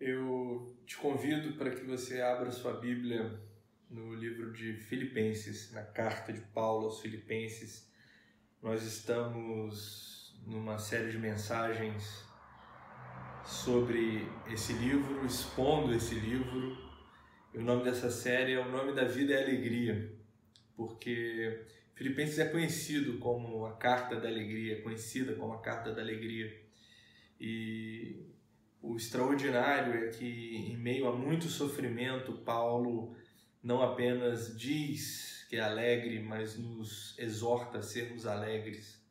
Eu te convido para que você abra sua Bíblia no livro de Filipenses, na carta de Paulo aos Filipenses. Nós estamos numa série de mensagens sobre esse livro, expondo esse livro. E o nome dessa série é O Nome da Vida é Alegria, porque Filipenses é conhecido como a Carta da Alegria, conhecida como a Carta da Alegria. E o extraordinário é que, em meio a muito sofrimento, Paulo não apenas diz que é alegre, mas nos exorta a sermos alegres.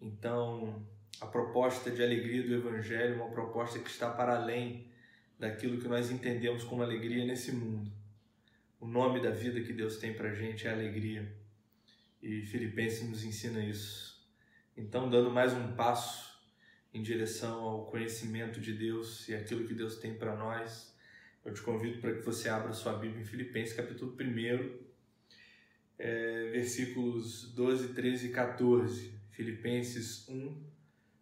Então, a proposta de alegria do Evangelho é uma proposta que está para além daquilo que nós entendemos como alegria nesse mundo. O nome da vida que Deus tem para a gente é alegria. E Filipenses nos ensina isso. Então, dando mais um passo em direção ao conhecimento de Deus e aquilo que Deus tem para nós, eu te convido para que você abra sua Bíblia em Filipenses, capítulo 1, é, versículos 12, 13 e 14. Filipenses 1,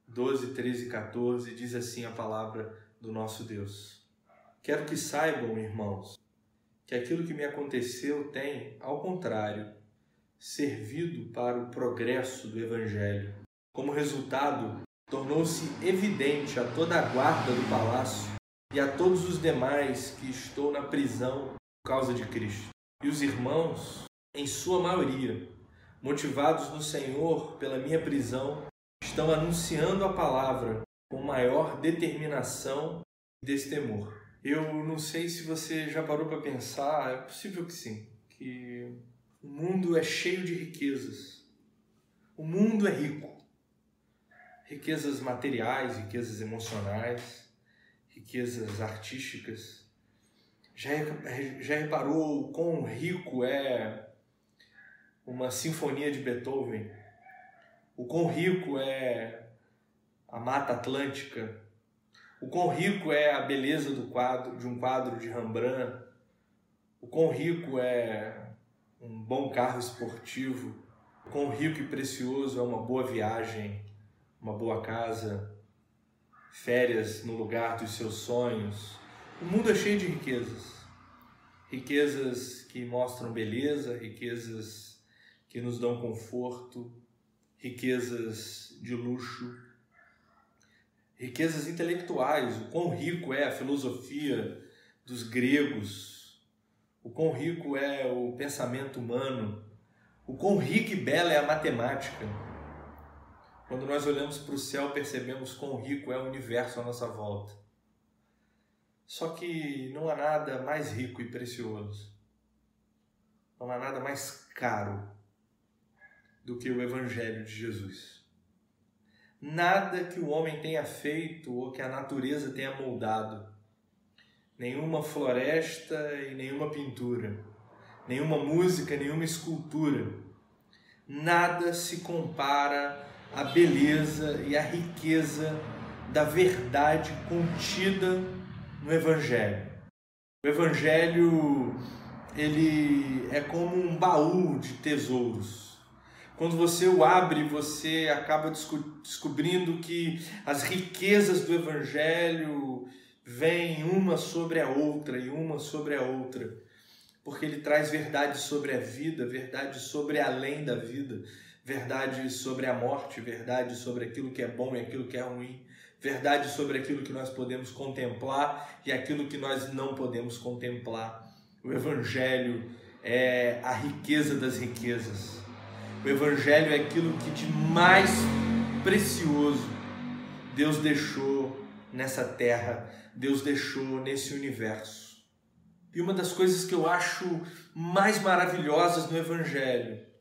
12, 13 e 14 diz assim a palavra do nosso Deus. Quero que saibam, irmãos, que aquilo que me aconteceu tem, ao contrário, servido para o progresso do Evangelho. Como resultado, tornou-se evidente a toda a guarda do palácio e a todos os demais que estou na prisão por causa de Cristo. E os irmãos, em sua maioria, motivados no Senhor pela minha prisão, estão anunciando a palavra com maior determinação e destemor. Eu não sei se você já parou para pensar, é possível que sim, que o mundo é cheio de riquezas. O mundo é rico riquezas materiais, riquezas emocionais, riquezas artísticas. Já, já reparou o quão rico é uma sinfonia de Beethoven? O quão rico é a Mata Atlântica? O quão rico é a beleza do quadro, de um quadro de Rembrandt? O quão rico é um bom carro esportivo? O quão rico e precioso é uma boa viagem uma boa casa, férias no lugar dos seus sonhos. O mundo é cheio de riquezas. Riquezas que mostram beleza, riquezas que nos dão conforto, riquezas de luxo, riquezas intelectuais. O quão rico é a filosofia dos gregos, o quão rico é o pensamento humano, o quão rica e bela é a matemática. Quando nós olhamos para o céu, percebemos quão rico é o universo à nossa volta. Só que não há nada mais rico e precioso, não há nada mais caro do que o Evangelho de Jesus. Nada que o homem tenha feito ou que a natureza tenha moldado, nenhuma floresta e nenhuma pintura, nenhuma música, nenhuma escultura, nada se compara a beleza e a riqueza da verdade contida no Evangelho. O Evangelho ele é como um baú de tesouros. Quando você o abre, você acaba descobrindo que as riquezas do Evangelho vêm uma sobre a outra e uma sobre a outra, porque ele traz verdade sobre a vida, verdade sobre além da vida, verdade sobre a morte, verdade sobre aquilo que é bom e aquilo que é ruim, verdade sobre aquilo que nós podemos contemplar e aquilo que nós não podemos contemplar. O Evangelho é a riqueza das riquezas. O Evangelho é aquilo que de mais precioso Deus deixou nessa terra, Deus deixou nesse universo. E uma das coisas que eu acho mais maravilhosas no Evangelho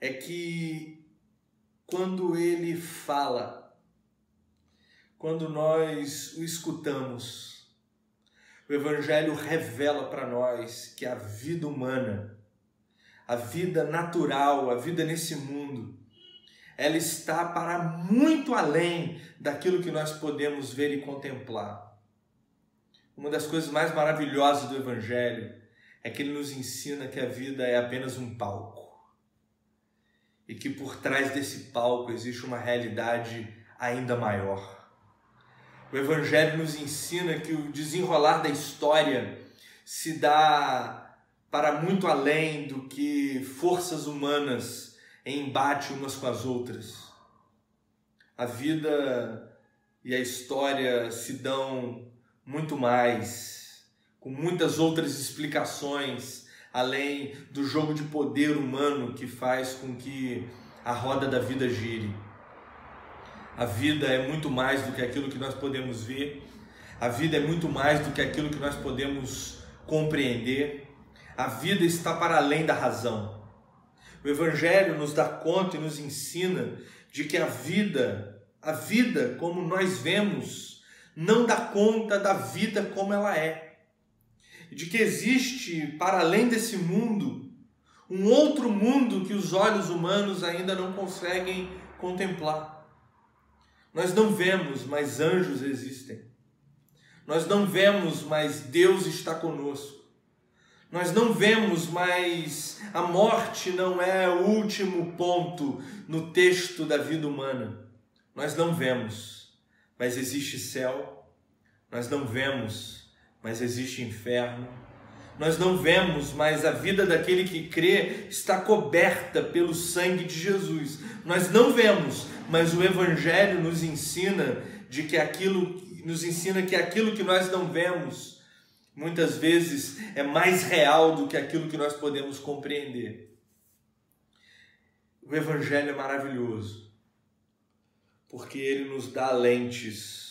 é que quando ele fala, quando nós o escutamos, o Evangelho revela para nós que a vida humana, a vida natural, a vida nesse mundo, ela está para muito além daquilo que nós podemos ver e contemplar. Uma das coisas mais maravilhosas do Evangelho é que ele nos ensina que a vida é apenas um palco e que por trás desse palco existe uma realidade ainda maior. O Evangelho nos ensina que o desenrolar da história se dá para muito além do que forças humanas em embate umas com as outras. A vida e a história se dão muito mais, com muitas outras explicações, além do jogo de poder humano que faz com que a roda da vida gire. A vida é muito mais do que aquilo que nós podemos ver, a vida é muito mais do que aquilo que nós podemos compreender. A vida está para além da razão. O Evangelho nos dá conta e nos ensina de que a vida, a vida como nós vemos, não dá conta da vida como ela é. De que existe, para além desse mundo, um outro mundo que os olhos humanos ainda não conseguem contemplar. Nós não vemos, mas anjos existem. Nós não vemos, mas Deus está conosco. Nós não vemos, mas a morte não é o último ponto no texto da vida humana. Nós não vemos, mas existe céu. Nós não vemos, mas existe inferno. Nós não vemos, mas a vida daquele que crê está coberta pelo sangue de Jesus. Nós não vemos, mas o evangelho nos ensina de que aquilo nos ensina que aquilo que nós não vemos muitas vezes é mais real do que aquilo que nós podemos compreender. O evangelho é maravilhoso porque ele nos dá lentes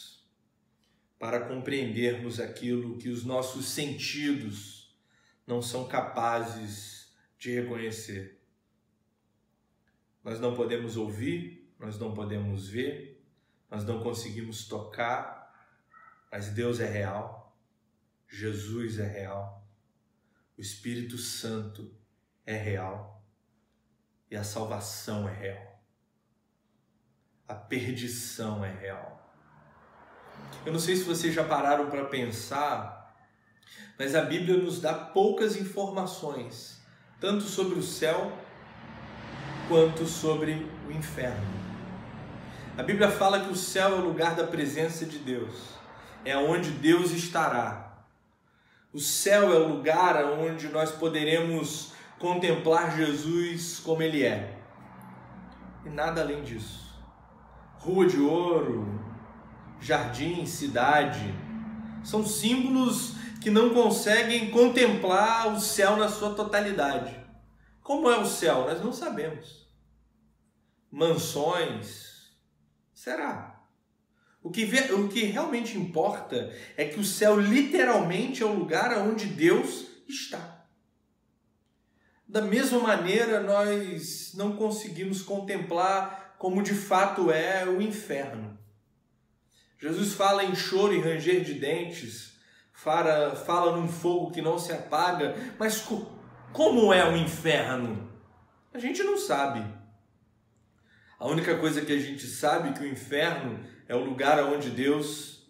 para compreendermos aquilo que os nossos sentidos não são capazes de reconhecer. Nós não podemos ouvir, nós não podemos ver, nós não conseguimos tocar, mas Deus é real, Jesus é real, o Espírito Santo é real e a salvação é real. A perdição é real. Eu não sei se vocês já pararam para pensar, mas a Bíblia nos dá poucas informações, tanto sobre o céu quanto sobre o inferno. A Bíblia fala que o céu é o lugar da presença de Deus é onde Deus estará. O céu é o lugar onde nós poderemos contemplar Jesus como Ele é. E nada além disso. Rua de ouro, jardim, cidade, são símbolos que não conseguem contemplar o céu na sua totalidade. Como é o céu? Nós não sabemos. Mansões? Será? O que, vê, o que realmente importa é que o céu literalmente é o lugar onde Deus está. Da mesma maneira, nós não conseguimos contemplar como de fato é o inferno. Jesus fala em choro e ranger de dentes, fala, fala num fogo que não se apaga, mas co como é o inferno? A gente não sabe. A única coisa que a gente sabe é que o inferno é o lugar onde Deus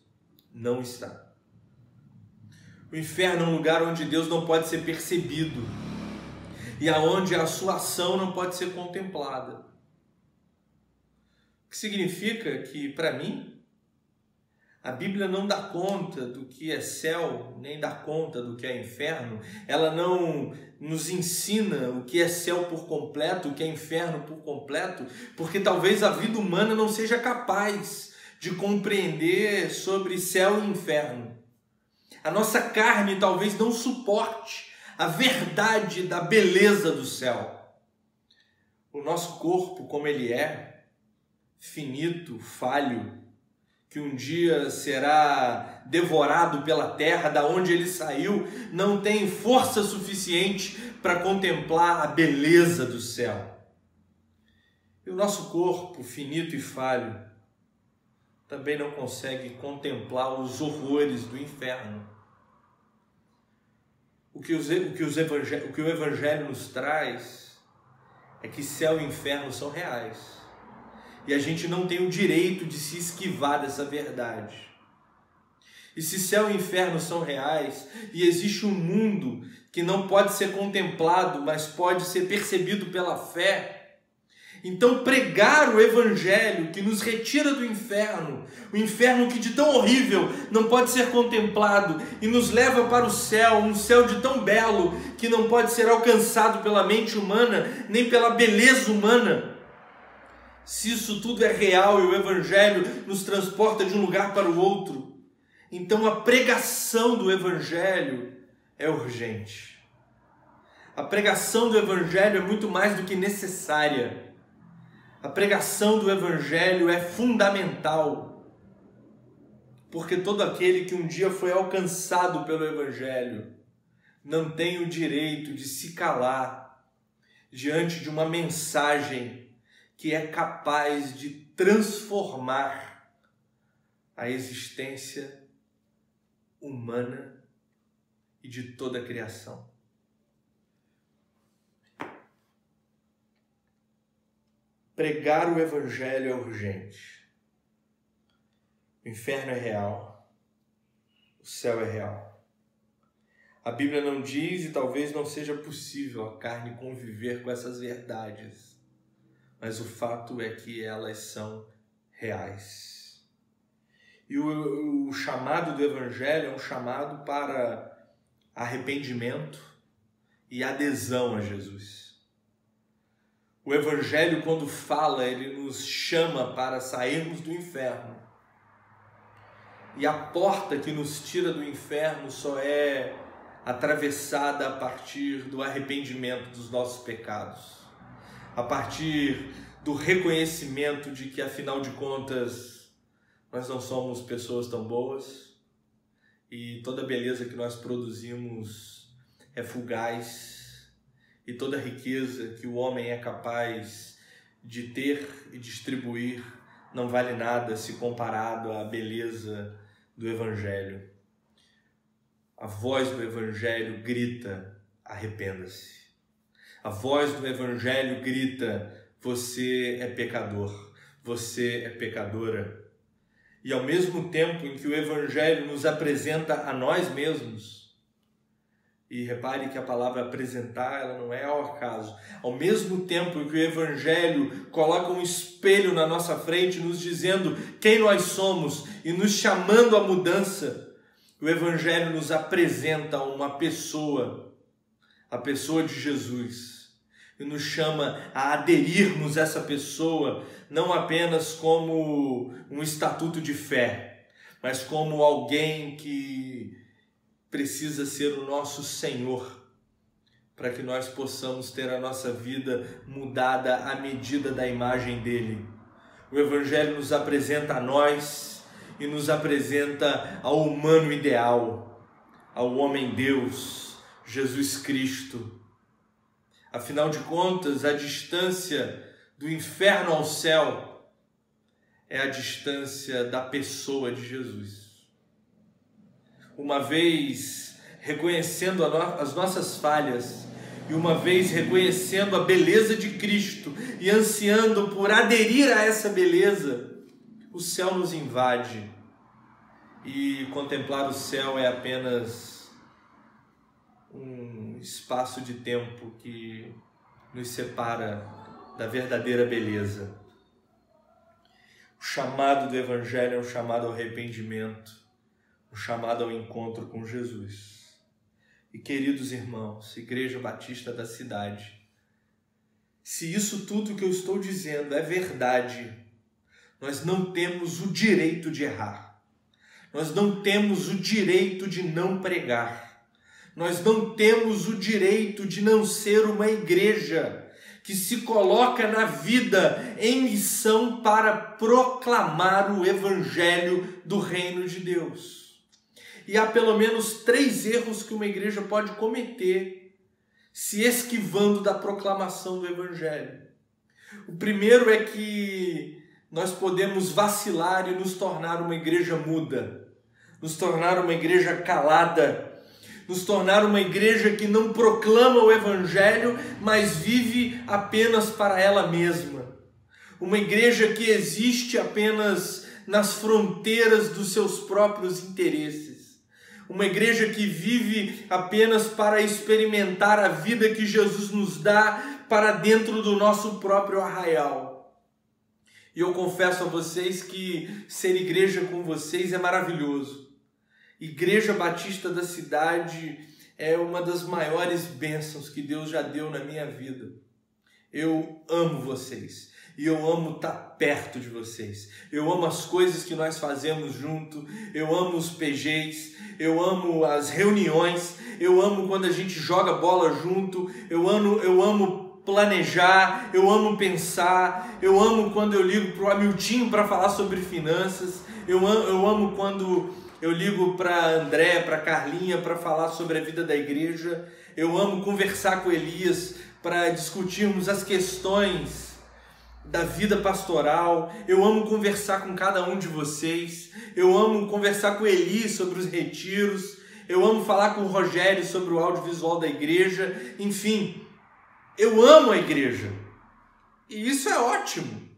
não está. O inferno é um lugar onde Deus não pode ser percebido e aonde a sua ação não pode ser contemplada. O que significa que, para mim, a Bíblia não dá conta do que é céu, nem dá conta do que é inferno. Ela não nos ensina o que é céu por completo, o que é inferno por completo, porque talvez a vida humana não seja capaz de compreender sobre céu e inferno. A nossa carne talvez não suporte a verdade da beleza do céu. O nosso corpo, como ele é, finito, falho, que um dia será devorado pela terra, da onde ele saiu, não tem força suficiente para contemplar a beleza do céu. E o nosso corpo, finito e falho, também não consegue contemplar os horrores do inferno. O que, os, o, que os o que o Evangelho nos traz é que céu e inferno são reais. E a gente não tem o direito de se esquivar dessa verdade. E se céu e inferno são reais e existe um mundo que não pode ser contemplado, mas pode ser percebido pela fé, Então, pregar o Evangelho que nos retira do inferno, o inferno que de tão horrível não pode ser contemplado e nos leva para o céu, um céu de tão belo que não pode ser alcançado pela mente humana, nem pela beleza humana. Se isso tudo é real e o Evangelho nos transporta de um lugar para o outro, então a pregação do Evangelho é urgente. A pregação do Evangelho é muito mais do que necessária a pregação do Evangelho é fundamental, porque todo aquele que um dia foi alcançado pelo Evangelho não tem o direito de se calar diante de uma mensagem que é capaz de transformar a existência humana e de toda a criação. Pregar o Evangelho é urgente. O inferno é real. O céu é real. A Bíblia não diz e talvez não seja possível a carne conviver com essas verdades, mas o fato é que elas são reais. E o, o chamado do Evangelho é um chamado para arrependimento e adesão a Jesus. O Evangelho, quando fala, ele nos chama para sairmos do inferno. E a porta que nos tira do inferno só é atravessada a partir do arrependimento dos nossos pecados, a partir do reconhecimento de que, afinal de contas, nós não somos pessoas tão boas e toda beleza que nós produzimos é fugaz e toda riqueza que o homem é capaz de ter e distribuir não vale nada se comparado à beleza do Evangelho. A voz do Evangelho grita: arrependa-se. A voz do Evangelho grita: você é pecador, você é pecadora. E ao mesmo tempo em que o Evangelho nos apresenta a nós mesmos, e repare que a palavra apresentar ela não é ao acaso. Ao mesmo tempo que o Evangelho coloca um espelho na nossa frente, nos dizendo quem nós somos e nos chamando à mudança, o Evangelho nos apresenta uma pessoa, a pessoa de Jesus, e nos chama a aderirmos a essa pessoa, não apenas como um estatuto de fé, mas como alguém que precisa ser o nosso Senhor, para que nós possamos ter a nossa vida mudada à medida da imagem dele. O Evangelho nos apresenta a nós e nos apresenta ao humano ideal, ao homem-deus, Jesus Cristo. Afinal de contas, a distância do inferno ao céu é a distância da pessoa de Jesus uma vez reconhecendo as nossas falhas e uma vez reconhecendo a beleza de Cristo e ansiando por aderir a essa beleza, o céu nos invade. E contemplar o céu é apenas espaço de tempo que nos separa da verdadeira beleza. O chamado do Evangelho é um chamado ao arrependimento o chamado ao encontro com Jesus. E queridos irmãos, Igreja Batista da cidade, se isso tudo que eu estou dizendo é verdade, nós não temos o direito de errar. Nós não temos o direito de não pregar. Nós não temos o direito de não ser uma igreja que se coloca na vida em missão para proclamar o evangelho do reino de Deus. E há pelo menos três erros que uma igreja pode cometer se esquivando da proclamação do Evangelho. O primeiro é que nós podemos vacilar e nos tornar uma igreja muda, nos tornar uma igreja calada, nos tornar uma igreja que não proclama o Evangelho, mas vive apenas para ela mesma. Uma igreja que existe apenas nas fronteiras dos seus próprios interesses uma igreja que vive apenas para experimentar a vida que Jesus nos dá para dentro do nosso próprio arraial. E eu confesso a vocês que ser igreja com vocês é maravilhoso. Igreja Batista da cidade é uma das maiores bênçãos que Deus já deu na minha vida. Eu amo vocês e eu amo estar perto de vocês. Eu amo as coisas que nós fazemos junto, eu amo os PGs, eu amo as reuniões, eu amo quando a gente joga bola junto, eu amo, eu amo planejar, eu amo pensar, eu amo quando eu ligo para o Hamiltinho para falar sobre finanças, eu amo, eu amo quando eu ligo para André, para Carlinha para falar sobre a vida da igreja, eu amo conversar com Elias para discutirmos as questões da vida pastoral. Eu amo conversar com cada um de vocês. Eu amo conversar com Eli sobre os retiros. Eu amo falar com o Rogério sobre o audiovisual da igreja. Enfim, eu amo a igreja. E isso é ótimo.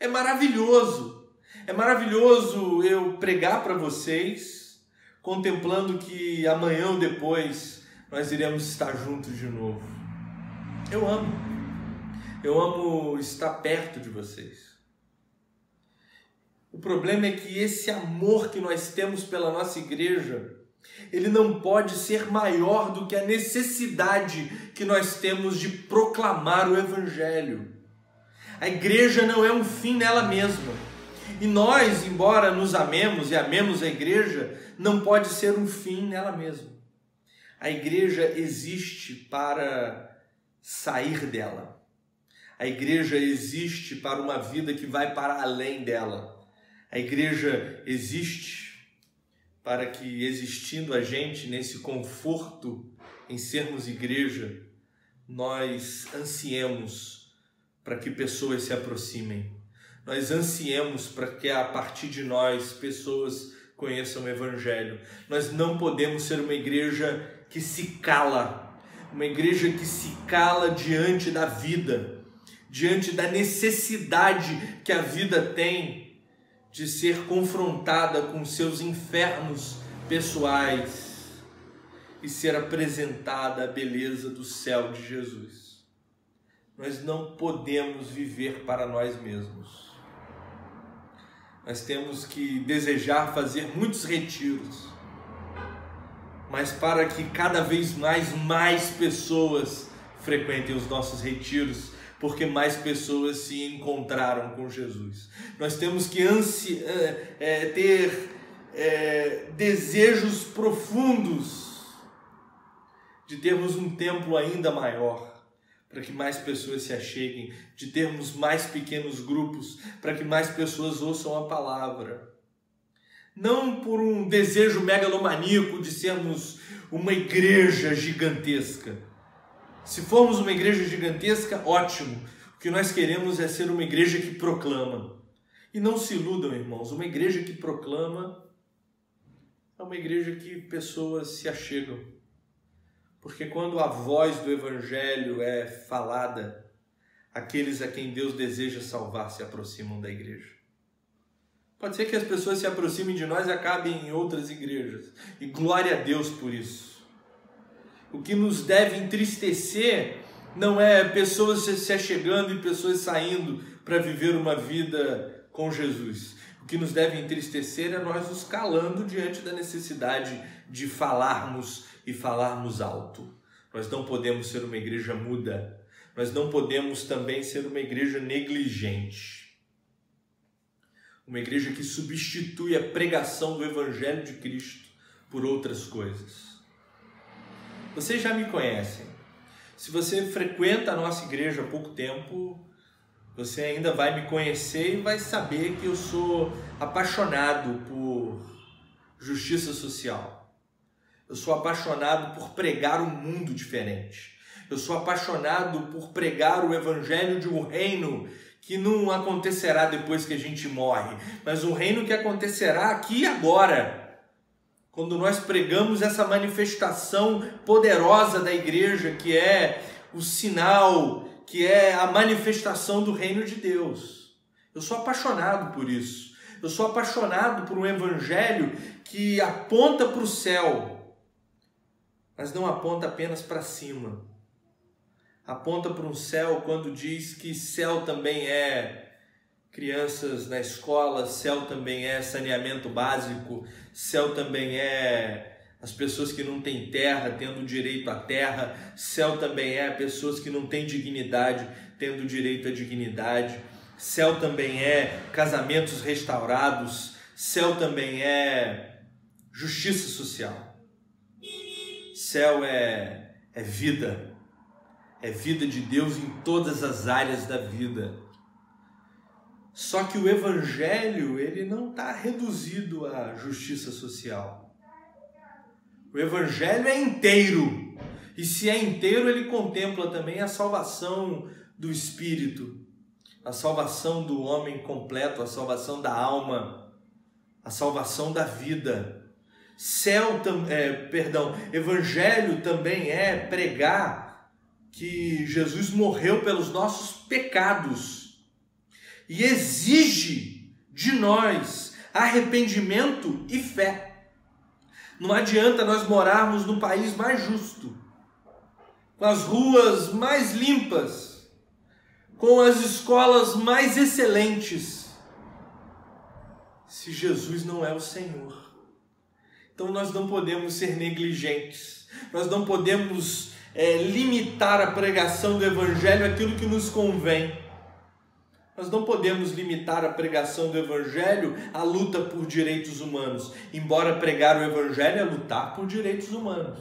É maravilhoso. É maravilhoso eu pregar para vocês, contemplando que amanhã ou depois nós iremos estar juntos de novo. Eu amo. Eu amo estar perto de vocês. O problema é que esse amor que nós temos pela nossa igreja, ele não pode ser maior do que a necessidade que nós temos de proclamar o evangelho. A igreja não é um fim nela mesma. E nós, embora nos amemos e amemos a igreja, não pode ser um fim nela mesma. A igreja existe para sair dela. A igreja existe para uma vida que vai para além dela. A igreja existe para que, existindo a gente nesse conforto em sermos igreja, nós ansiemos para que pessoas se aproximem. Nós ansiemos para que a partir de nós pessoas conheçam o Evangelho. Nós não podemos ser uma igreja que se cala uma igreja que se cala diante da vida, diante da necessidade que a vida tem de ser confrontada com seus infernos pessoais e ser apresentada a beleza do céu de Jesus. Nós não podemos viver para nós mesmos. Nós temos que desejar fazer muitos retiros mas para que cada vez mais, mais pessoas frequentem os nossos retiros, porque mais pessoas se encontraram com Jesus. Nós temos que ansi é, ter é, desejos profundos de termos um templo ainda maior, para que mais pessoas se acheguem, de termos mais pequenos grupos, para que mais pessoas ouçam a palavra não por um desejo megalomaníaco de sermos uma igreja gigantesca. Se formos uma igreja gigantesca, ótimo. O que nós queremos é ser uma igreja que proclama. E não se iludam, irmãos, uma igreja que proclama é uma igreja que pessoas se achegam. Porque quando a voz do evangelho é falada, aqueles a quem Deus deseja salvar se aproximam da igreja. Pode ser que as pessoas se aproximem de nós e acabem em outras igrejas. E glória a Deus por isso. O que nos deve entristecer não é pessoas se achegando e pessoas saindo para viver uma vida com Jesus. O que nos deve entristecer é nós nos calando diante da necessidade de falarmos e falarmos alto. Nós não podemos ser uma igreja muda. Nós não podemos também ser uma igreja negligente uma igreja que substitui a pregação do Evangelho de Cristo por outras coisas. Vocês já me conhecem. Se você frequenta a nossa igreja há pouco tempo, você ainda vai me conhecer e vai saber que eu sou apaixonado por justiça social. Eu sou apaixonado por pregar um mundo diferente. Eu sou apaixonado por pregar o evangelho de um reino que não acontecerá depois que a gente morre, mas um reino que acontecerá aqui e agora. Quando nós pregamos essa manifestação poderosa da igreja, que é o sinal, que é a manifestação do reino de Deus. Eu sou apaixonado por isso. Eu sou apaixonado por um evangelho que aponta para o céu, mas não aponta apenas para cima aponta para um céu quando diz que céu também é crianças na escola, céu também é saneamento básico, céu também é as pessoas que não têm terra tendo direito à terra, céu também é pessoas que não têm dignidade tendo direito à dignidade, céu também é casamentos restaurados, céu também é justiça social. Céu é, é vida, é vida de Deus em todas as áreas da vida. Só que o evangelho ele não está reduzido à justiça social. O evangelho é inteiro. E se é inteiro, ele contempla também a salvação do espírito, a salvação do homem completo, a salvação da alma, a salvação da vida. Céu, é, perdão, evangelho também é pregar que Jesus morreu pelos nossos pecados e exige de nós arrependimento e fé. Não adianta nós morarmos num país mais justo, com as ruas mais limpas, com as escolas mais excelentes, se Jesus não é o Senhor. Então nós não podemos ser negligentes, nós não podemos é, limitar a pregação do Evangelho àquilo que nos convém. Nós não podemos limitar a pregação do Evangelho à luta por direitos humanos, embora pregar o Evangelho é lutar por direitos humanos.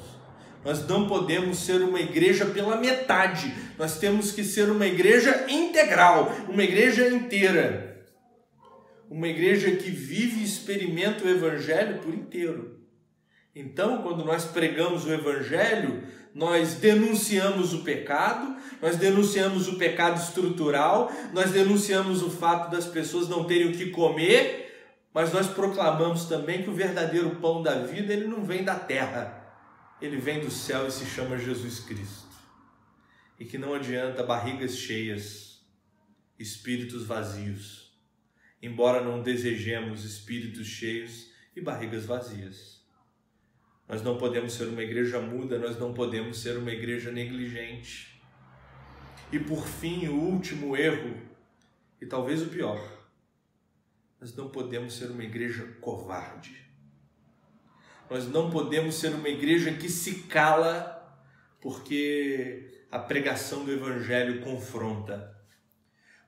Nós não podemos ser uma igreja pela metade, nós temos que ser uma igreja integral, uma igreja inteira. Uma igreja que vive e experimenta o Evangelho por inteiro. Então, quando nós pregamos o Evangelho, nós denunciamos o pecado, nós denunciamos o pecado estrutural, nós denunciamos o fato das pessoas não terem o que comer, mas nós proclamamos também que o verdadeiro pão da vida ele não vem da terra, ele vem do céu e se chama Jesus Cristo. E que não adianta barrigas cheias, espíritos vazios, embora não desejemos espíritos cheios e barrigas vazias. Nós não podemos ser uma igreja muda, nós não podemos ser uma igreja negligente. E por fim, o último erro, e talvez o pior, nós não podemos ser uma igreja covarde. Nós não podemos ser uma igreja que se cala porque a pregação do Evangelho confronta.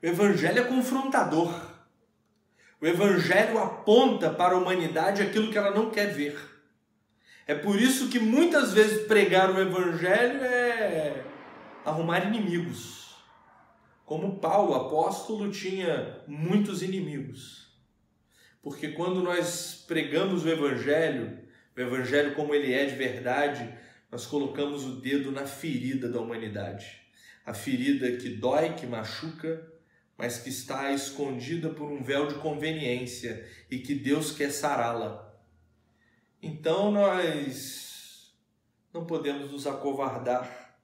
O Evangelho é confrontador. O Evangelho aponta para a humanidade aquilo que ela não quer ver. É por isso que muitas vezes pregar o evangelho é arrumar inimigos. Como Paulo, apóstolo, tinha muitos inimigos. Porque quando nós pregamos o evangelho, o evangelho como ele é de verdade, nós colocamos o dedo na ferida da humanidade. A ferida que dói, que machuca, mas que está escondida por um véu de conveniência e que Deus quer sará-la. Então nós não podemos nos acovardar,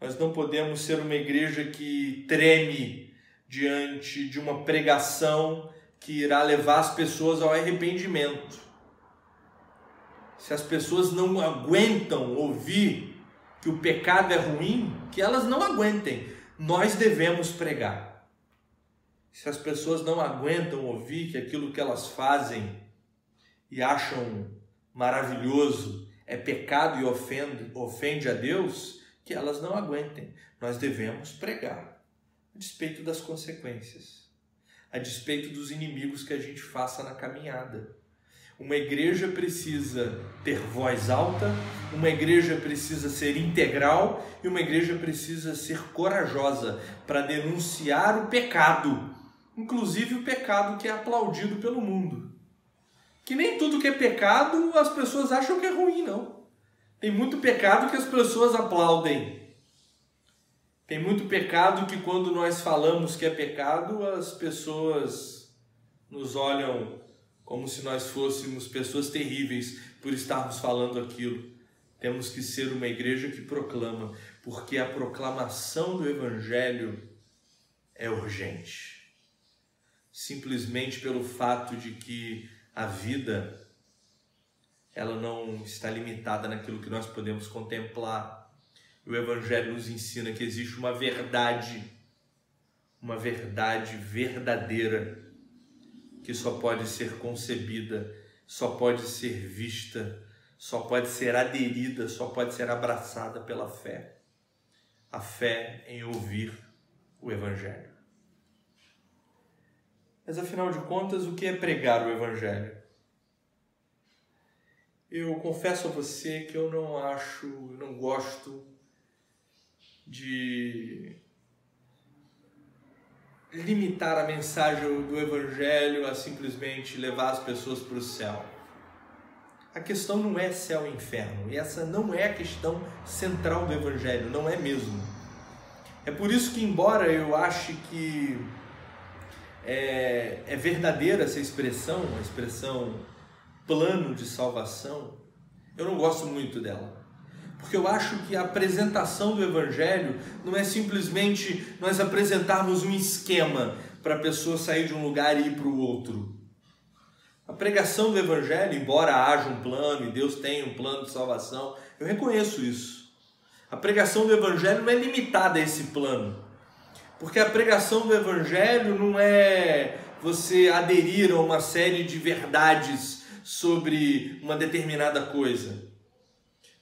nós não podemos ser uma igreja que treme diante de uma pregação que irá levar as pessoas ao arrependimento. Se as pessoas não aguentam ouvir que o pecado é ruim, que elas não aguentem. Nós devemos pregar. Se as pessoas não aguentam ouvir que aquilo que elas fazem e acham maravilhoso é pecado e ofende, ofende a Deus, que elas não aguentem. Nós devemos pregar, a despeito das consequências, a despeito dos inimigos que a gente faça na caminhada. Uma igreja precisa ter voz alta, uma igreja precisa ser integral e uma igreja precisa ser corajosa para denunciar o pecado, inclusive o pecado que é aplaudido pelo mundo que nem tudo que é pecado as pessoas acham que é ruim, não. Tem muito pecado que as pessoas aplaudem. Tem muito pecado que quando nós falamos que é pecado, as pessoas nos olham como se nós fôssemos pessoas terríveis por estarmos falando aquilo. Temos que ser uma igreja que proclama, porque a proclamação do Evangelho é urgente. Simplesmente pelo fato de que a vida ela não está limitada naquilo que nós podemos contemplar. O Evangelho nos ensina que existe uma verdade, uma verdade verdadeira, que só pode ser concebida, só pode ser vista, só pode ser aderida, só pode ser abraçada pela fé. A fé em ouvir o Evangelho. Mas afinal de contas, o que é pregar o Evangelho? Eu confesso a você que eu não acho, não gosto de limitar a mensagem do Evangelho a simplesmente levar as pessoas para o céu. A questão não é céu e inferno, e essa não é a questão central do Evangelho, não é mesmo. É por isso que, embora eu ache que é, é verdadeira essa expressão, a expressão plano de salvação, eu não gosto muito dela. Porque eu acho que a apresentação do Evangelho não é simplesmente nós apresentarmos um esquema para a pessoa sair de um lugar e ir para o outro. A pregação do Evangelho, embora haja um plano e Deus tenha um plano de salvação, eu reconheço isso. A pregação do Evangelho não é limitada a esse plano. Porque a pregação do Evangelho não é você aderir a uma série de verdades sobre uma determinada coisa.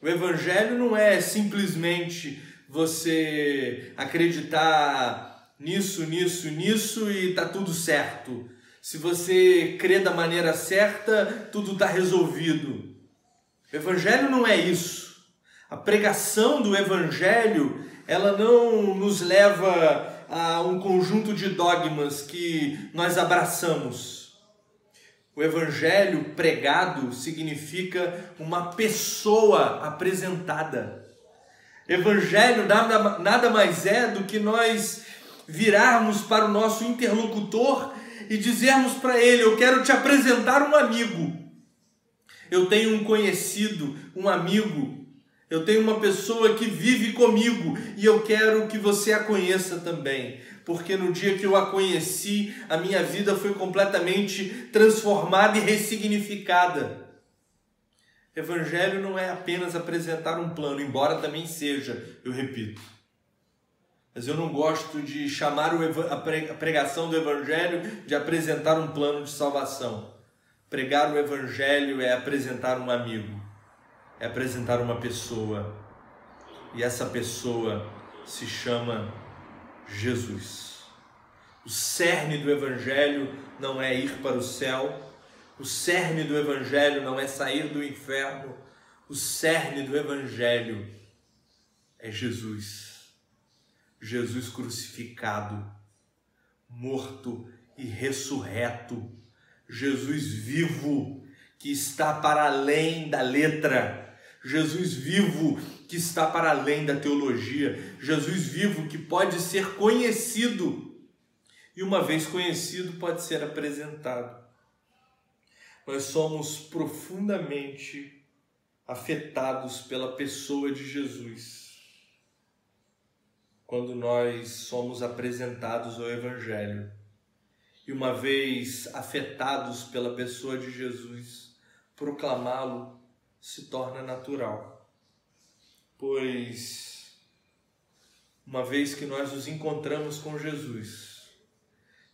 O evangelho não é simplesmente você acreditar nisso, nisso, nisso e tá tudo certo. Se você crê da maneira certa, tudo está resolvido. O evangelho não é isso. A pregação do evangelho, ela não nos leva a um conjunto de dogmas que nós abraçamos o evangelho pregado significa uma pessoa apresentada. Evangelho nada, nada mais é do que nós virarmos para o nosso interlocutor e dizermos para ele: Eu quero te apresentar um amigo. Eu tenho um conhecido, um amigo. Eu tenho uma pessoa que vive comigo e eu quero que você a conheça também porque no dia que eu a conheci, a minha vida foi completamente transformada e ressignificada. Evangelho não é apenas apresentar um plano, embora também seja, eu repito. Mas eu não gosto de chamar a pregação do Evangelho de apresentar um plano de salvação. Pregar o Evangelho é apresentar um amigo, é apresentar uma pessoa. E essa pessoa se chama Jesus. O cerne do Evangelho não é ir para o céu, o cerne do Evangelho não é sair do inferno, o cerne do Evangelho é Jesus. Jesus crucificado, morto e ressurreto. Jesus vivo, que está para além da letra. Jesus vivo, que está para além da teologia, Jesus vivo que pode ser conhecido e, uma vez conhecido, pode ser apresentado. Nós somos profundamente afetados pela pessoa de Jesus quando nós somos apresentados ao Evangelho. E uma vez afetados pela pessoa de Jesus, proclamá-lo se torna natural pois uma vez que nós nos encontramos com Jesus,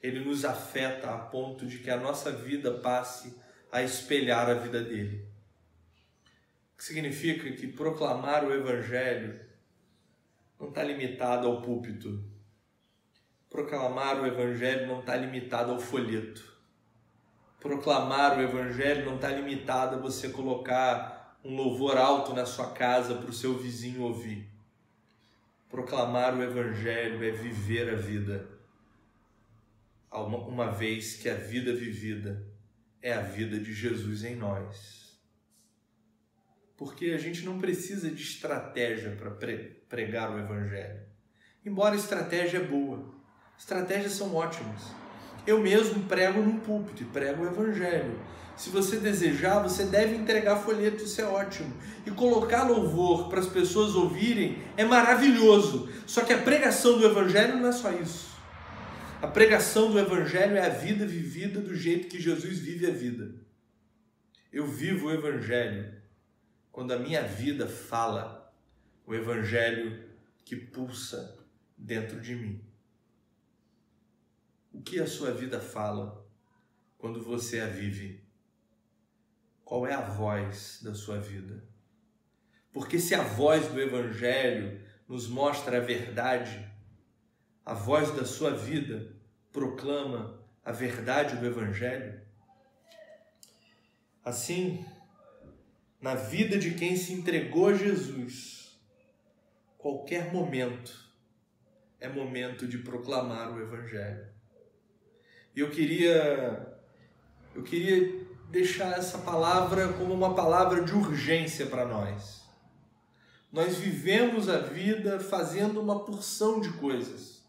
ele nos afeta a ponto de que a nossa vida passe a espelhar a vida dele. O que significa que proclamar o Evangelho não está limitado ao púlpito. Proclamar o Evangelho não está limitado ao folheto. Proclamar o Evangelho não está limitado a você colocar um louvor alto na sua casa para o seu vizinho ouvir. Proclamar o Evangelho é viver a vida, uma vez que a vida vivida é a vida de Jesus em nós. Porque a gente não precisa de estratégia para pregar o Evangelho. Embora estratégia é boa, estratégias são ótimas. Eu mesmo prego num púlpito e prego o Evangelho. Se você desejar, você deve entregar folheto, isso é ótimo. E colocar louvor para as pessoas ouvirem é maravilhoso. Só que a pregação do Evangelho não é só isso. A pregação do Evangelho é a vida vivida do jeito que Jesus vive a vida. Eu vivo o Evangelho quando a minha vida fala o Evangelho que pulsa dentro de mim. O que a sua vida fala quando você a vive? Qual é a voz da sua vida? Porque se a voz do Evangelho nos mostra a verdade, a voz da sua vida proclama a verdade do Evangelho. Assim, na vida de quem se entregou a Jesus, qualquer momento é momento de proclamar o Evangelho. E eu queria, eu queria deixar essa palavra como uma palavra de urgência para nós nós vivemos a vida fazendo uma porção de coisas.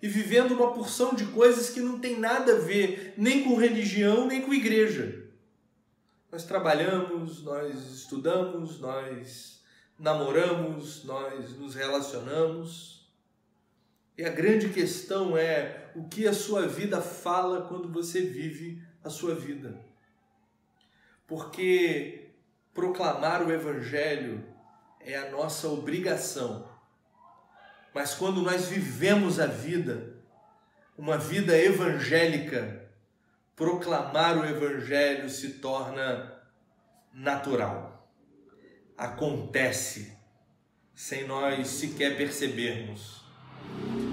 E vivendo uma porção de coisas que não tem nada a ver nem com religião, nem com igreja. Nós trabalhamos, nós estudamos, nós namoramos, nós nos relacionamos. E a grande questão é o que a sua vida fala quando você vive a sua vida. Porque proclamar o Evangelho é a nossa obrigação. Mas quando nós vivemos a vida, uma vida evangélica, proclamar o Evangelho se torna natural. Acontece, sem nós sequer percebermos.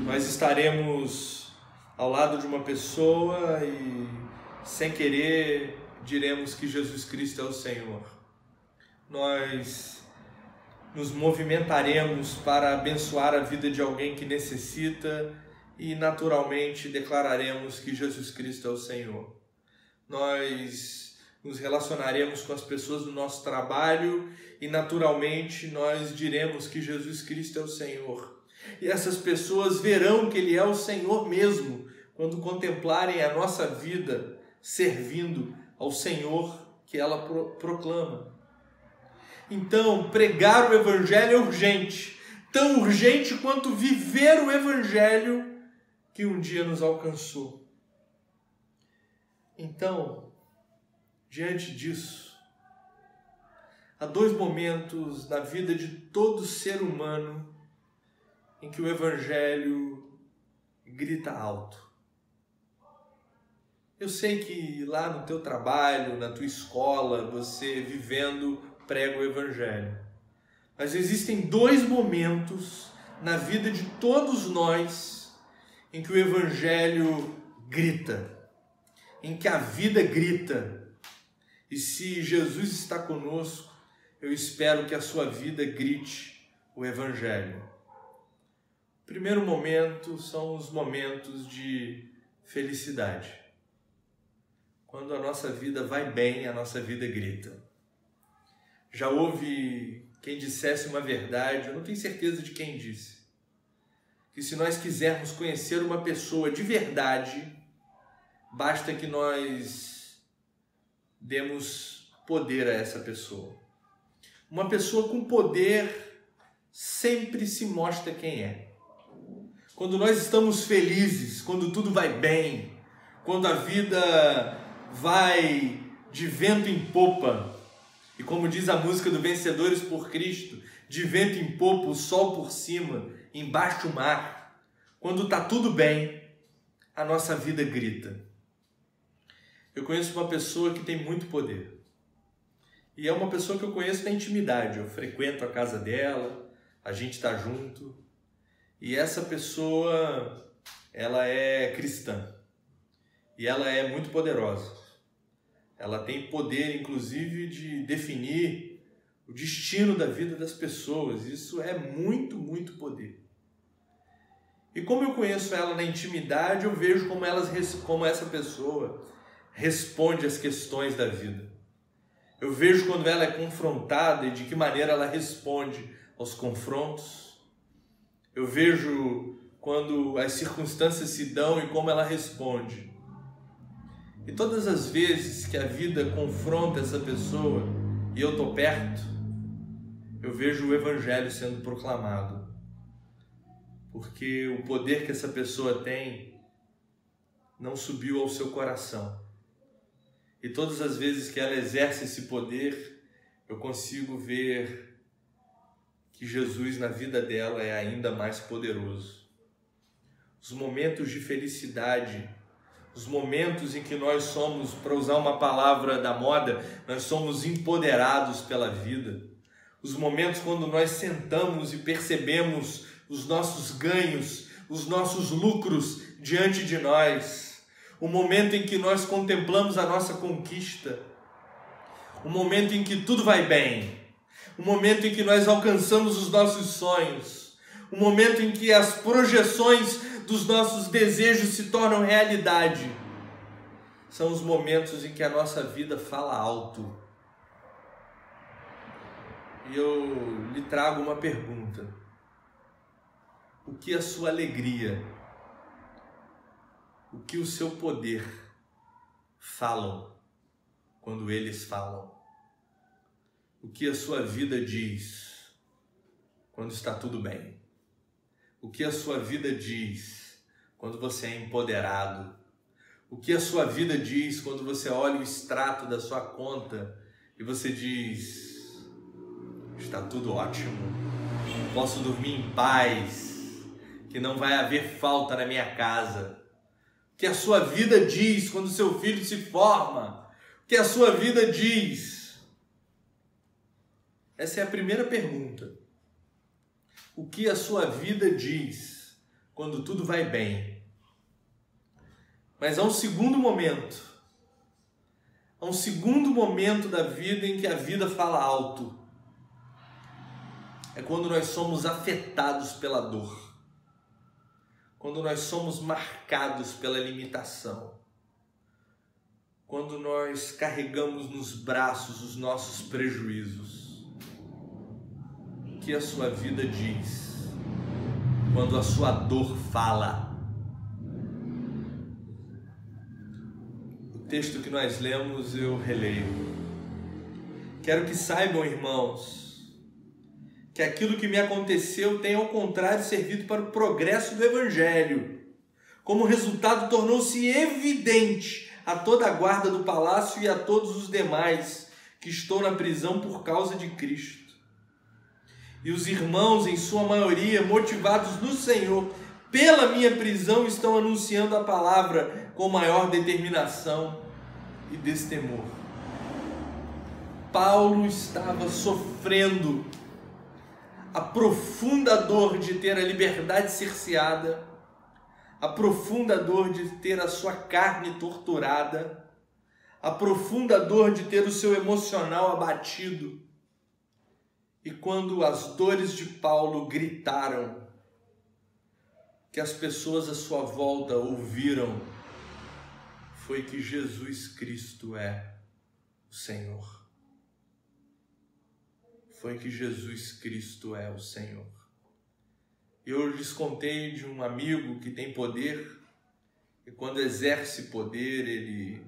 Nós estaremos ao lado de uma pessoa e, sem querer, diremos que Jesus Cristo é o Senhor. Nós nos movimentaremos para abençoar a vida de alguém que necessita e naturalmente declararemos que Jesus Cristo é o Senhor. Nós nos relacionaremos com as pessoas do nosso trabalho e naturalmente nós diremos que Jesus Cristo é o Senhor. E essas pessoas verão que Ele é o Senhor mesmo quando contemplarem a nossa vida servindo ao Senhor que ela proclama. Então, pregar o Evangelho é urgente, tão urgente quanto viver o Evangelho que um dia nos alcançou. Então, diante disso, há dois momentos na vida de todo ser humano em que o Evangelho grita alto. Eu sei que lá no teu trabalho, na tua escola, você vivendo prega o Evangelho. Mas existem dois momentos na vida de todos nós em que o Evangelho grita, em que a vida grita. E se Jesus está conosco, eu espero que a sua vida grite o Evangelho. O primeiro momento são os momentos de felicidade. Quando a nossa vida vai bem, a nossa vida grita. Já houve quem dissesse uma verdade, eu não tenho certeza de quem disse, que se nós quisermos conhecer uma pessoa de verdade, basta que nós demos poder a essa pessoa. Uma pessoa com poder sempre se mostra quem é. Quando nós estamos felizes, quando tudo vai bem, quando a vida vai de vento em popa, e como diz a música do Vencedores por Cristo, de vento em popa, o sol por cima, embaixo o mar. Quando está tudo bem, a nossa vida grita. Eu conheço uma pessoa que tem muito poder. E é uma pessoa que eu conheço na intimidade. Eu frequento a casa dela, a gente está junto. E essa pessoa, ela é cristã. E ela é muito poderosa. Ela tem poder, inclusive, de definir o destino da vida das pessoas. Isso é muito, muito poder. E como eu conheço ela na intimidade, eu vejo como, elas, como essa pessoa responde às questões da vida. Eu vejo quando ela é confrontada e de que maneira ela responde aos confrontos. Eu vejo quando as circunstâncias se dão e como ela responde. E todas as vezes que a vida confronta essa pessoa e eu estou perto, eu vejo o Evangelho sendo proclamado. Porque o poder que essa pessoa tem não subiu ao seu coração. E todas as vezes que ela exerce esse poder, eu consigo ver que Jesus na vida dela é ainda mais poderoso. Os momentos de felicidade, os momentos em que nós somos, para usar uma palavra da moda, nós somos empoderados pela vida. Os momentos quando nós sentamos e percebemos os nossos ganhos, os nossos lucros diante de nós. O momento em que nós contemplamos a nossa conquista. O momento em que tudo vai bem o momento em que nós alcançamos os nossos sonhos, o momento em que as projeções dos nossos desejos se tornam realidade. São os momentos em que a nossa vida fala alto. E eu lhe trago uma pergunta. O que a sua alegria, o que o seu poder falam quando eles falam? o que a sua vida diz quando está tudo bem? O que a sua vida diz quando você é empoderado? O que a sua vida diz quando você olha o extrato da sua conta e você diz: está tudo ótimo, posso dormir em paz, que não vai haver falta na minha casa? O que a sua vida diz quando seu filho se forma? O que a sua vida diz essa é a primeira pergunta. O que a sua vida diz quando tudo vai bem? Mas há um segundo momento. Há um segundo momento da vida em que a vida fala alto. É quando nós somos afetados pela dor. Quando nós somos marcados pela limitação. Quando nós carregamos nos braços os nossos prejuízos que a sua vida diz quando a sua dor fala. O texto que nós lemos eu releio. Quero que saibam, irmãos, que aquilo que me aconteceu tem ao contrário servido para o progresso do Evangelho. Como resultado, tornou-se evidente a toda a guarda do palácio e a todos os demais que estou na prisão por causa de Cristo e os irmãos, em sua maioria, motivados no Senhor, pela minha prisão, estão anunciando a palavra com maior determinação e destemor. Paulo estava sofrendo a profunda dor de ter a liberdade cerceada, a profunda dor de ter a sua carne torturada, a profunda dor de ter o seu emocional abatido e quando as dores de Paulo gritaram, que as pessoas à sua volta ouviram, foi que Jesus Cristo é o Senhor. Foi que Jesus Cristo é o Senhor. Eu lhes contei de um amigo que tem poder, e quando exerce poder, ele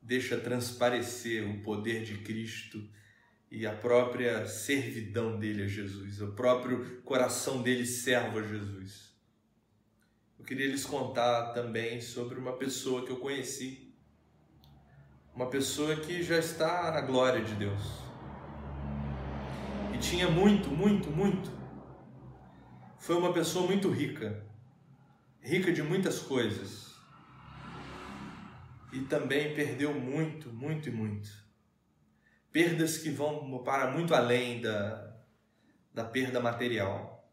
deixa transparecer o poder de Cristo e a própria servidão dele a Jesus, o próprio coração dele servo a Jesus. Eu queria lhes contar também sobre uma pessoa que eu conheci, uma pessoa que já está na glória de Deus. E tinha muito, muito, muito. Foi uma pessoa muito rica, rica de muitas coisas. E também perdeu muito, muito e muito perdas que vão para muito além da, da perda material.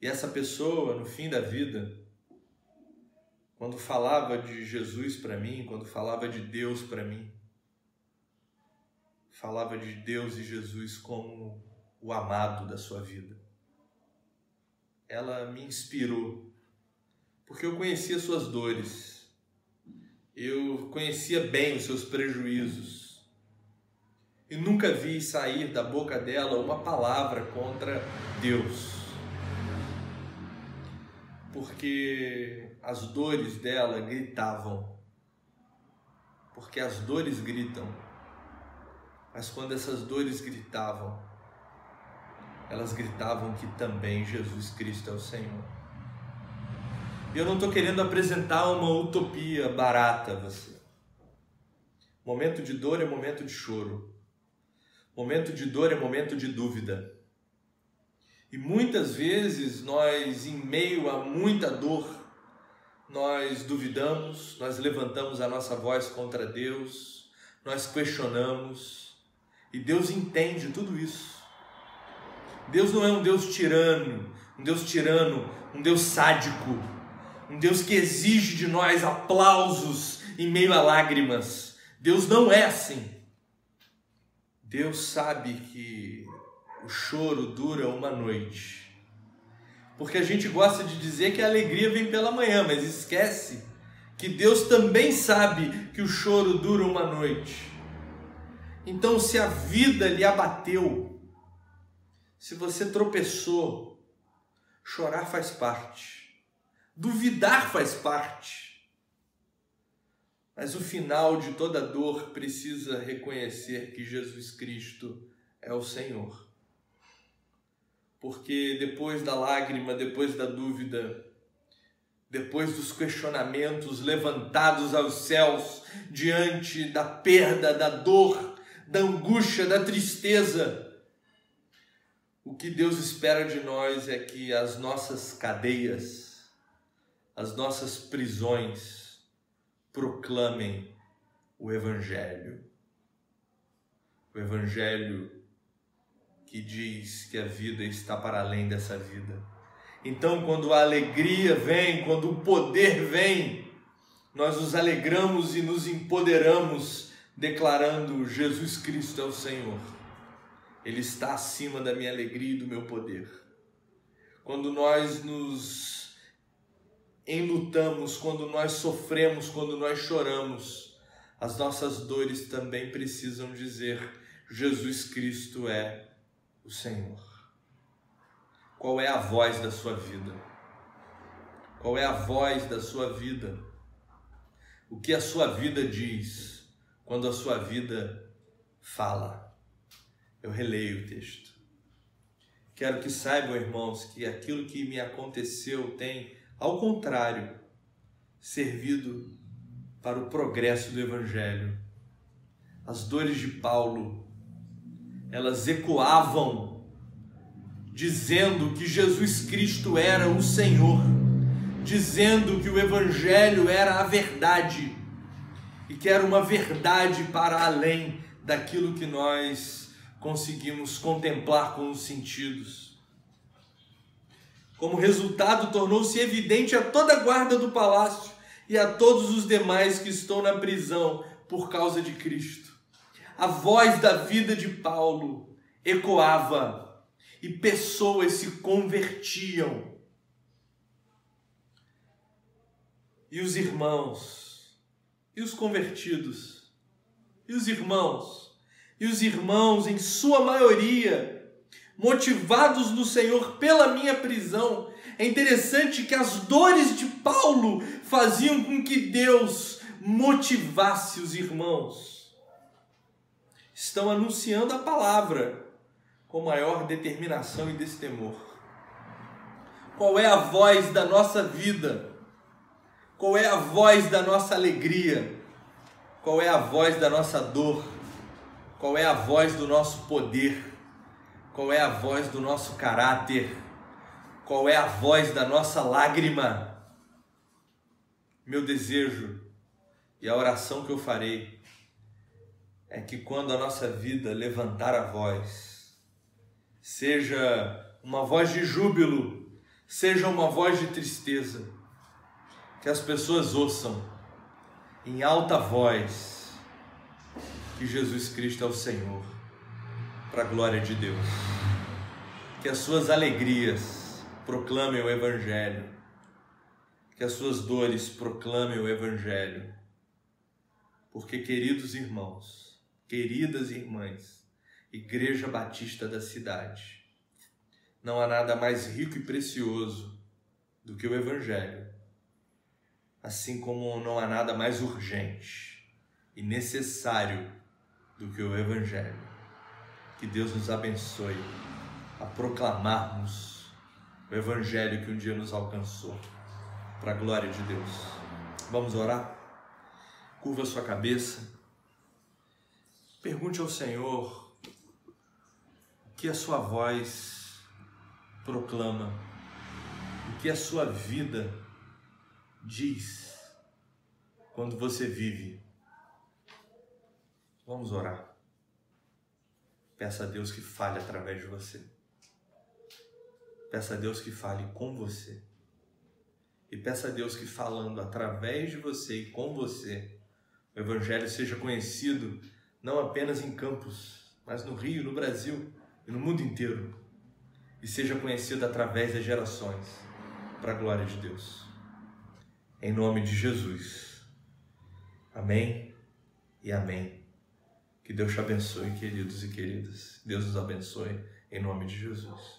E essa pessoa, no fim da vida, quando falava de Jesus para mim, quando falava de Deus para mim, falava de Deus e Jesus como o amado da sua vida. Ela me inspirou, porque eu conhecia suas dores, eu conhecia bem os seus prejuízos, e nunca vi sair da boca dela uma palavra contra Deus. Porque as dores dela gritavam. Porque as dores gritam. Mas quando essas dores gritavam, elas gritavam que também Jesus Cristo é o Senhor. E eu não estou querendo apresentar uma utopia barata a você. Momento de dor é momento de choro. Momento de dor é momento de dúvida. E muitas vezes nós, em meio a muita dor, nós duvidamos, nós levantamos a nossa voz contra Deus, nós questionamos, e Deus entende tudo isso. Deus não é um Deus tirano, um Deus tirano, um Deus sádico, um Deus que exige de nós aplausos em meio a lágrimas. Deus não é assim. Deus sabe que o choro dura uma noite. Porque a gente gosta de dizer que a alegria vem pela manhã, mas esquece que Deus também sabe que o choro dura uma noite. Então, se a vida lhe abateu, se você tropeçou, chorar faz parte, duvidar faz parte. Mas o final de toda dor precisa reconhecer que Jesus Cristo é o Senhor. Porque depois da lágrima, depois da dúvida, depois dos questionamentos levantados aos céus diante da perda, da dor, da angústia, da tristeza, o que Deus espera de nós é que as nossas cadeias, as nossas prisões proclamem o Evangelho. O Evangelho que diz que a vida está para além dessa vida. Então, quando a alegria vem, quando o poder vem, nós nos alegramos e nos empoderamos, declarando: Jesus Cristo é o Senhor. Ele está acima da minha alegria e do meu poder. Quando nós nos enlutamos, quando nós sofremos, quando nós choramos, as nossas dores também precisam dizer: Jesus Cristo é o Senhor? Qual é a voz da sua vida? Qual é a voz da sua vida? O que a sua vida diz quando a sua vida fala? Eu releio o texto. Quero que saibam, irmãos, que aquilo que me aconteceu tem, ao contrário, servido para o progresso do Evangelho. As dores de Paulo elas ecoavam, dizendo que Jesus Cristo era o Senhor, dizendo que o Evangelho era a verdade e que era uma verdade para além daquilo que nós conseguimos contemplar com os sentidos. Como resultado, tornou-se evidente a toda a guarda do palácio e a todos os demais que estão na prisão por causa de Cristo a voz da vida de Paulo ecoava e pessoas se convertiam. E os irmãos, e os convertidos, e os irmãos, e os irmãos, em sua maioria, motivados no Senhor pela minha prisão. É interessante que as dores de Paulo faziam com que Deus motivasse os irmãos estão anunciando a palavra com maior determinação e destemor. Qual é a voz da nossa vida? Qual é a voz da nossa alegria? Qual é a voz da nossa dor? Qual é a voz do nosso poder? Qual é a voz do nosso caráter? Qual é a voz da nossa lágrima? Meu desejo e a oração que eu farei é que quando a nossa vida levantar a voz, seja uma voz de júbilo, seja uma voz de tristeza, que as pessoas ouçam em alta voz que Jesus Cristo é o Senhor, para a glória de Deus. Que as suas alegrias proclamem o Evangelho, que as suas dores proclamem o Evangelho, porque, queridos irmãos, queridas irmãs, Igreja Batista da cidade, não há nada mais rico e precioso do que o Evangelho, assim como não há nada mais urgente e necessário do que o Evangelho. Que Deus nos abençoe a proclamarmos o Evangelho que um dia nos alcançou, para a glória de Deus. Vamos orar? Curva sua cabeça. Pergunte ao Senhor que a sua voz proclama, o que a sua vida diz quando você vive. Vamos orar. Peça a Deus que fale através de você. Peça a Deus que fale com você. E peça a Deus que falando através de você e com você, o Evangelho seja conhecido não apenas em Campos, mas no Rio, no Brasil e no mundo inteiro. E seja conhecido através das gerações, para a glória de Deus. Em nome de Jesus. Amém e amém. Que Deus te abençoe, queridos e queridas. Deus nos abençoe em nome de Jesus.